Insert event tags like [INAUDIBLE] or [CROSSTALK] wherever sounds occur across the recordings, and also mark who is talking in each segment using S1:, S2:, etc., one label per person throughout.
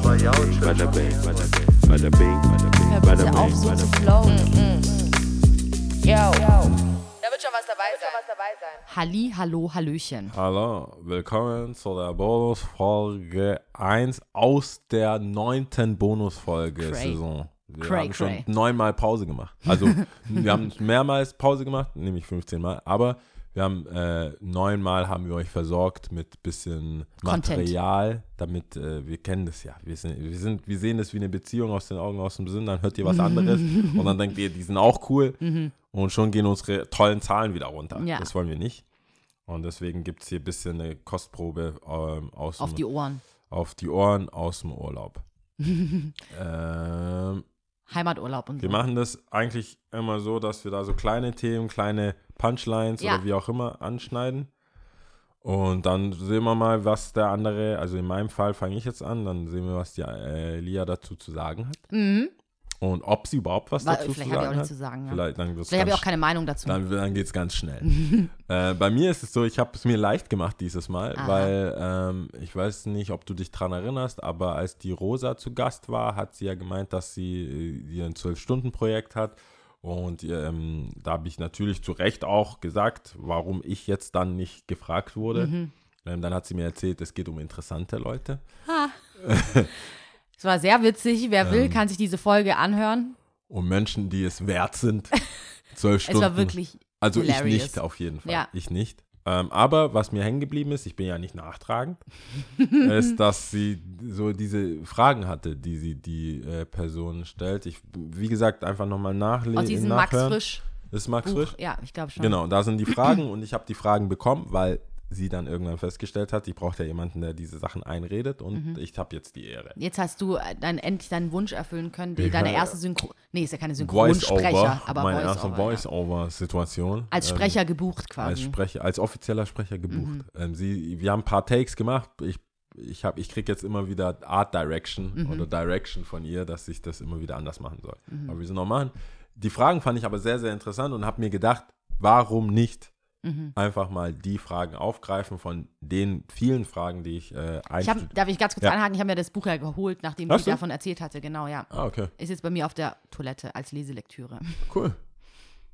S1: bing, bada bing, bada bing, bada bing, bada bing, bada bing, bing.
S2: flowen.
S3: Yo. Da wird schon was dabei sein.
S2: Halli, hallo, hallöchen.
S4: Hallo, willkommen zu der Bonusfolge 1 aus der neunten Bonusfolge-Saison. Wir
S2: Cray,
S4: haben schon neunmal Pause gemacht. Also, [LAUGHS] wir haben mehrmals Pause gemacht, nämlich 15 Mal, aber wir haben äh, neunmal haben wir euch versorgt mit bisschen
S2: Content.
S4: Material, damit äh, wir kennen das ja. Wir, sind, wir, sind, wir sehen das wie eine Beziehung aus den Augen, aus dem Sinn, dann hört ihr was anderes [LAUGHS] und dann denkt ihr, die sind auch cool und schon gehen unsere tollen Zahlen wieder runter.
S2: Ja.
S4: Das wollen wir nicht. Und deswegen gibt es hier ein bisschen eine Kostprobe ähm, aus
S2: Auf
S4: dem,
S2: die Ohren.
S4: auf die Ohren aus dem Urlaub. [LAUGHS] ähm,
S2: Heimaturlaub und so.
S4: wir machen das eigentlich immer so, dass wir da so kleine Themen, kleine Punchlines
S2: Ja.
S4: oder wie auch immer anschneiden. Und dann sehen wir mal, was der andere, also in meinem Fall fange ich jetzt an, dann sehen wir, was die äh, Lia dazu zu sagen hat.
S2: Mhm.
S4: Und ob sie überhaupt was
S2: Wa-
S4: dazu
S2: Vielleicht
S4: zu
S2: habe ich auch
S4: sagen
S2: nichts
S4: hat.
S2: zu sagen. Ja.
S4: Vielleicht, dann
S2: Vielleicht habe ich auch keine Meinung dazu.
S4: dann, dann geht es ganz schnell. [LAUGHS] äh, bei mir ist es so, ich habe es mir leicht gemacht dieses Mal,
S2: Aha.
S4: weil ähm, ich weiß nicht, ob du dich dran erinnerst, aber als die Rosa zu Gast war, hat sie ja gemeint, dass sie äh, ihr ein Zwölf-Stunden-Projekt hat. Und ähm, da habe ich natürlich zu Recht auch gesagt, warum ich jetzt dann nicht gefragt wurde.
S2: Mhm.
S4: Ähm, dann hat sie mir erzählt, es geht um interessante Leute. [LAUGHS]
S2: Es war sehr witzig. Wer
S4: Ähm.
S2: will, kann sich diese Folge anhören.
S4: Um Menschen, die es wert sind. [LAUGHS] Zwölf
S2: Es
S4: Stunden.
S2: war wirklich
S4: Also ich
S2: hilarious.
S4: nicht, auf jeden Fall.
S2: Ja.
S4: Ich nicht. Ähm, aber was mir hängen geblieben ist, ich bin ja nicht nachtragend, [LAUGHS] ist, dass sie so diese Fragen hatte, die sie die äh, Person stellt. Ich, wie gesagt, einfach nochmal nachlesen.
S2: aus diesem Max. Frisch
S4: Ist Max
S2: Buch.
S4: Frisch?
S2: Ja, ich glaube schon.
S4: Genau, da sind die Fragen [LAUGHS] und ich habe die Fragen bekommen, weil sie dann irgendwann festgestellt hat, ich brauche ja jemanden, der diese Sachen einredet und
S2: Mhm.
S4: ich habe jetzt die Ehre.
S2: Jetzt hast du äh, dann endlich deinen Wunsch erfüllen können, die, deine erste Synchro... Nee, ist ja keine Synchronsprecher, aber
S4: meine erste
S2: Voice-Over. ja.
S4: Voice-Over-Situation.
S2: Als
S4: Ähm,
S2: Sprecher gebucht
S4: als
S2: quasi.
S4: Sprecher, als offizieller Sprecher gebucht.
S2: Mhm.
S4: Ähm, sie, wir haben ein paar Takes gemacht. Ich, ich, hab- ich kriege jetzt immer wieder Art Direction
S2: Mhm.
S4: oder Direction von ihr, dass ich das immer wieder anders machen soll. Aber wir sind noch machen. Die Fragen fand ich aber sehr, sehr interessant und habe mir gedacht, warum nicht
S2: Mhm.
S4: einfach mal die Fragen aufgreifen von den vielen Fragen, die ich äh,
S2: Ich hab, darf ich ganz kurz
S4: Ja.
S2: einhaken? Ich habe mir das Buch ja geholt, nachdem
S4: Hast
S2: ich
S4: du?
S2: davon erzählt hatte. Genau, ja.
S4: Ah, okay,
S2: Ist jetzt bei mir auf der Toilette als Leselektüre.
S4: cool.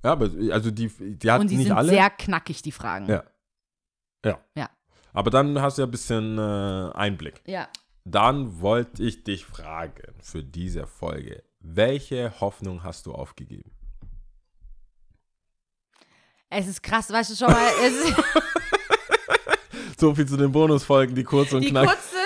S4: Ja, aber also die, die hat
S2: Und sie
S4: nicht
S2: sind
S4: alle.
S2: sehr knackig, die Fragen.
S4: Ja. Ja.
S2: Ja.
S4: Aber dann hast du ja ein bisschen äh, Einblick.
S2: Ja.
S4: Dann wollte ich dich fragen für diese Folge, welche Hoffnung hast du aufgegeben?
S2: Es ist krass, weißt du schon mal, [LAUGHS]
S4: So viel zu den Bonusfolgen, die kurz und
S2: die
S4: knackig.
S2: kurz sind.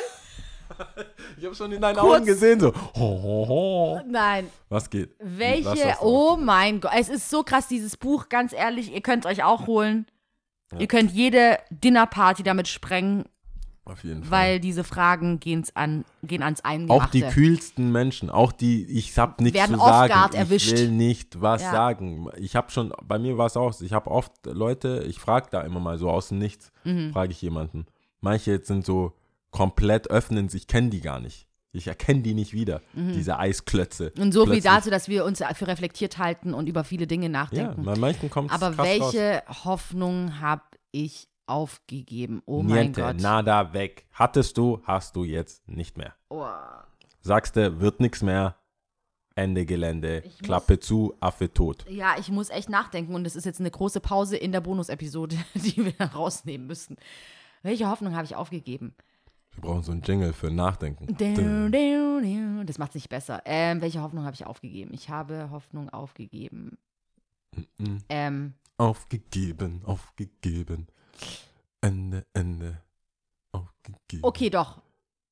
S2: [LAUGHS]
S4: Ich habe schon in deinen
S2: Kurz.
S4: Augen gesehen, so. Ho, ho, ho.
S2: Nein,
S4: Was geht?
S2: welche, oh mein Gott, es ist so krass, dieses Buch, ganz ehrlich, ihr könnt euch auch holen. Ihr könnt jede Dinnerparty damit sprengen,
S4: Auf jeden Fall.
S2: weil diese Fragen gehen's an, gehen ans
S4: auch
S2: Eingemachte.
S4: die kühlsten Menschen, auch die, ich hab nichts
S2: Werden
S4: zu sagen. ich
S2: erwischt.
S4: will nicht was
S2: Ja.
S4: sagen. Ich habe schon, bei mir war es auch, ich habe oft Leute, ich frage da immer mal so aus dem Nichts,
S2: Mhm.
S4: frage ich jemanden. Manche jetzt sind so komplett öffnen sich, ich kenne die gar nicht. Ich erkenne die nicht wieder, diese Eisklötze.
S2: Mhm. Und so viel
S4: Plötzlich-
S2: dazu, dass wir uns für reflektiert halten und über viele Dinge
S4: Ja,
S2: nachdenken.
S4: bei manchen kommt es
S2: Aber
S4: krass raus.
S2: welche Hoffnung habe ich aufgegeben? Oh mein
S4: Niente,
S2: Gott.
S4: nada, weg. Hattest du, hast du jetzt nicht mehr.
S2: Oh.
S4: Sagst du, wird nichts mehr. Ende Gelände.
S2: Ich muss-
S4: Klappe zu, Affe tot.
S2: Ja, ich muss echt nachdenken und es ist jetzt eine große Pause in der Bonusepisode, [LAUGHS] die wir rausnehmen müssen. Welche Hoffnung habe ich aufgegeben?
S4: Wir brauchen so einen Jingle für Nachdenken.
S2: Das macht es nicht besser. Ähm, welche Hoffnung habe ich aufgegeben? Ich habe Hoffnung aufgegeben.
S4: Mhm.
S2: Ähm,
S4: Aufgegeben, aufgegeben. Ende, Ende. Aufgegeben.
S2: okay, doch.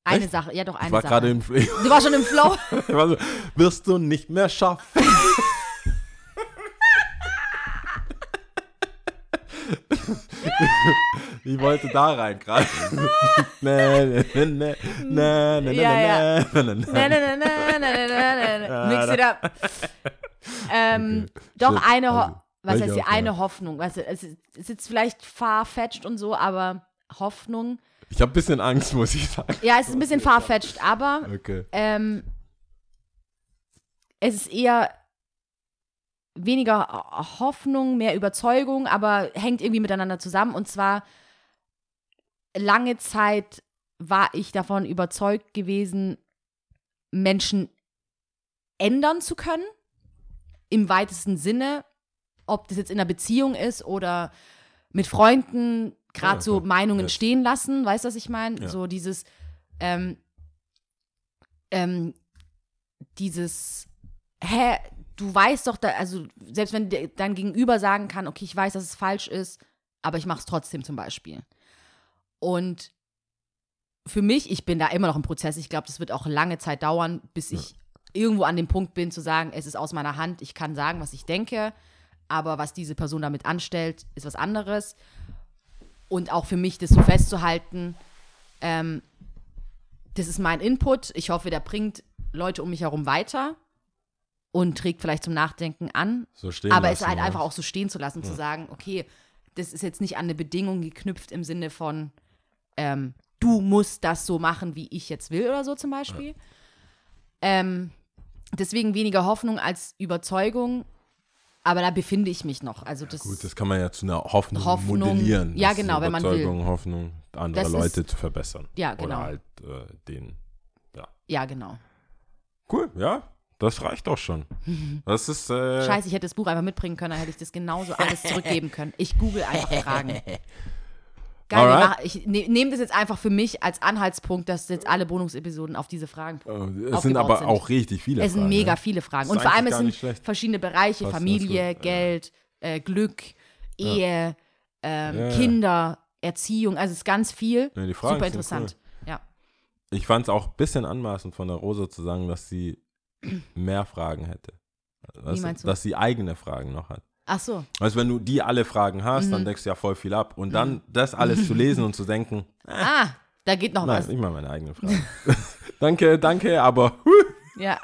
S2: Eine
S4: Echt?
S2: Sache. Ja, doch, eine
S4: Ich war
S2: Sache.
S4: gerade im Fl-
S2: du warst schon im Flow.
S4: So, wirst du nicht mehr schaffen. ich wollte da rein gerade. ne, ne, ne, ne, ne,
S2: Ja, ja.
S4: ne, ne, ne,
S2: na, na, na, na, na, na, na, na. Mix it up. Ähm, Doch
S4: Shit,
S2: eine, Ho
S4: also,
S2: was heißt die eine Hoffnung? Weißt du, es ist, es ist jetzt vielleicht farfetched und so, aber Hoffnung.
S4: Ich habe ein bisschen Angst, [LAUGHS] muss ich sagen.
S2: Ja, es ist ein bisschen farfetched, aber
S4: Okay.
S2: ähm, es ist eher weniger Hoffnung, mehr Überzeugung, aber hängt irgendwie miteinander zusammen. Und zwar lange Zeit war ich davon überzeugt gewesen, Menschen ändern zu können, im weitesten Sinne, ob das jetzt in einer Beziehung ist oder mit Freunden, gerade
S4: Ja,
S2: so
S4: ja.
S2: Meinungen
S4: Yes.
S2: stehen lassen, weißt du, was ich meine?
S4: Ja.
S2: So dieses, ähm, ähm, dieses, hä, du weißt doch, da, also selbst wenn de- dein Gegenüber sagen kann, okay, ich weiß, dass es falsch ist, aber ich mache es trotzdem zum Beispiel. Und für mich, ich bin da immer noch im Prozess. Ich glaube, das wird auch lange Zeit dauern, bis ich irgendwo an dem Punkt bin, zu sagen, es ist aus meiner Hand, ich kann sagen, was ich denke, aber was diese Person damit anstellt, ist was anderes. Und auch für mich, das so festzuhalten, ähm, das ist mein Input. Ich hoffe, der bringt Leute um mich herum weiter und trägt vielleicht zum Nachdenken an.
S4: So stehen
S2: aber es halt
S4: ja.
S2: einfach auch so stehen zu lassen, zu sagen, okay, das ist jetzt nicht an eine Bedingung geknüpft im Sinne von, ähm, du musst das so machen, wie ich jetzt will oder so zum Beispiel. Ähm, deswegen weniger Hoffnung als Überzeugung, aber da befinde ich mich noch. Also das,
S4: Gut, das kann man ja zu einer Hoffnung,
S2: Hoffnung,
S4: modellieren.
S2: ja,
S4: ist
S2: genau, wenn man will.
S4: Überzeugung, Hoffnung, andere
S2: Das ist-
S4: Leute zu verbessern.
S2: Ja, genau.
S4: Oder halt äh, den.
S2: ja genau.
S4: Cool, ja, das reicht auch schon. [LAUGHS] Das ist. Äh,
S2: Scheiße, ich hätte das Buch einfach mitbringen können, dann hätte ich das genauso alles zurückgeben können. Ich google einfach Fragen. [LAUGHS] Geil,
S4: Alright.
S2: ich ne, nehme das jetzt einfach für mich als Anhaltspunkt, dass jetzt alle Bonus-Episoden auf diese Fragen
S4: äh, es sind aber
S2: sind.
S4: auch richtig viele.
S2: Es sind
S4: Fragen,
S2: mega
S4: ja.
S2: viele Fragen. Und vor allem, es sind
S4: schlecht.
S2: verschiedene Bereiche:
S4: Passt,
S2: Familie. Geld, äh, Glück, Ehe, ähm,
S4: Ja.
S2: Kinder, Erziehung. Also es ist ganz viel.
S4: Ja, die Fragen
S2: Super interessant. Ja.
S4: Ich fand es auch ein bisschen anmaßend von der Rosa zu sagen, dass sie mehr Fragen hätte.
S2: Meinst du?
S4: Dass sie eigene Fragen noch hat.
S2: Ach so.
S4: Also wenn du die alle Fragen hast,
S2: Mhm.
S4: dann deckst du ja voll viel ab. Und dann das alles zu [LAUGHS] lesen und zu denken,
S2: Ah, da geht noch
S4: nein,
S2: was.
S4: ich mache meine eigenen Fragen. [LAUGHS] [LAUGHS] danke, danke, aber
S2: Ja.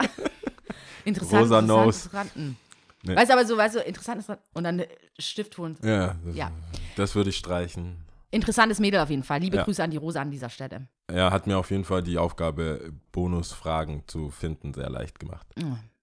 S2: Interessant.
S4: Rosa
S2: interessant,
S4: knows.
S2: interessant. Hm.
S4: Nee.
S2: Weißt du, aber so, weißt du, interessant, interessant. Und dann äh, Stift holen.
S4: ja, das,
S2: Ja.
S4: das würde ich streichen.
S2: Interessantes Mädel auf jeden Fall. Liebe
S4: Ja.
S2: Grüße an die Rosa an dieser Stelle.
S4: Er hat mir auf jeden Fall die Aufgabe, Bonusfragen zu finden, sehr leicht gemacht.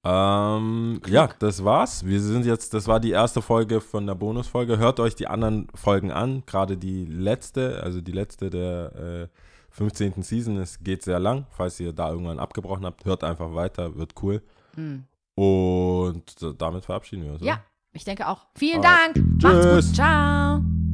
S4: Ähm, ja, das war's. Wir sind jetzt, das war die erste Folge von der Bonusfolge. Hört euch die anderen Folgen an, gerade die letzte, also die letzte der äh, 15. Season. Es geht sehr lang. Falls ihr da irgendwann abgebrochen habt, hört einfach weiter, wird cool.
S2: Mhm.
S4: Und damit verabschieden wir uns.
S2: Ja,
S4: oder?
S2: ich denke auch. Vielen
S4: Alright.
S2: Dank. Macht's
S4: Tschüss.
S2: gut. Ciao.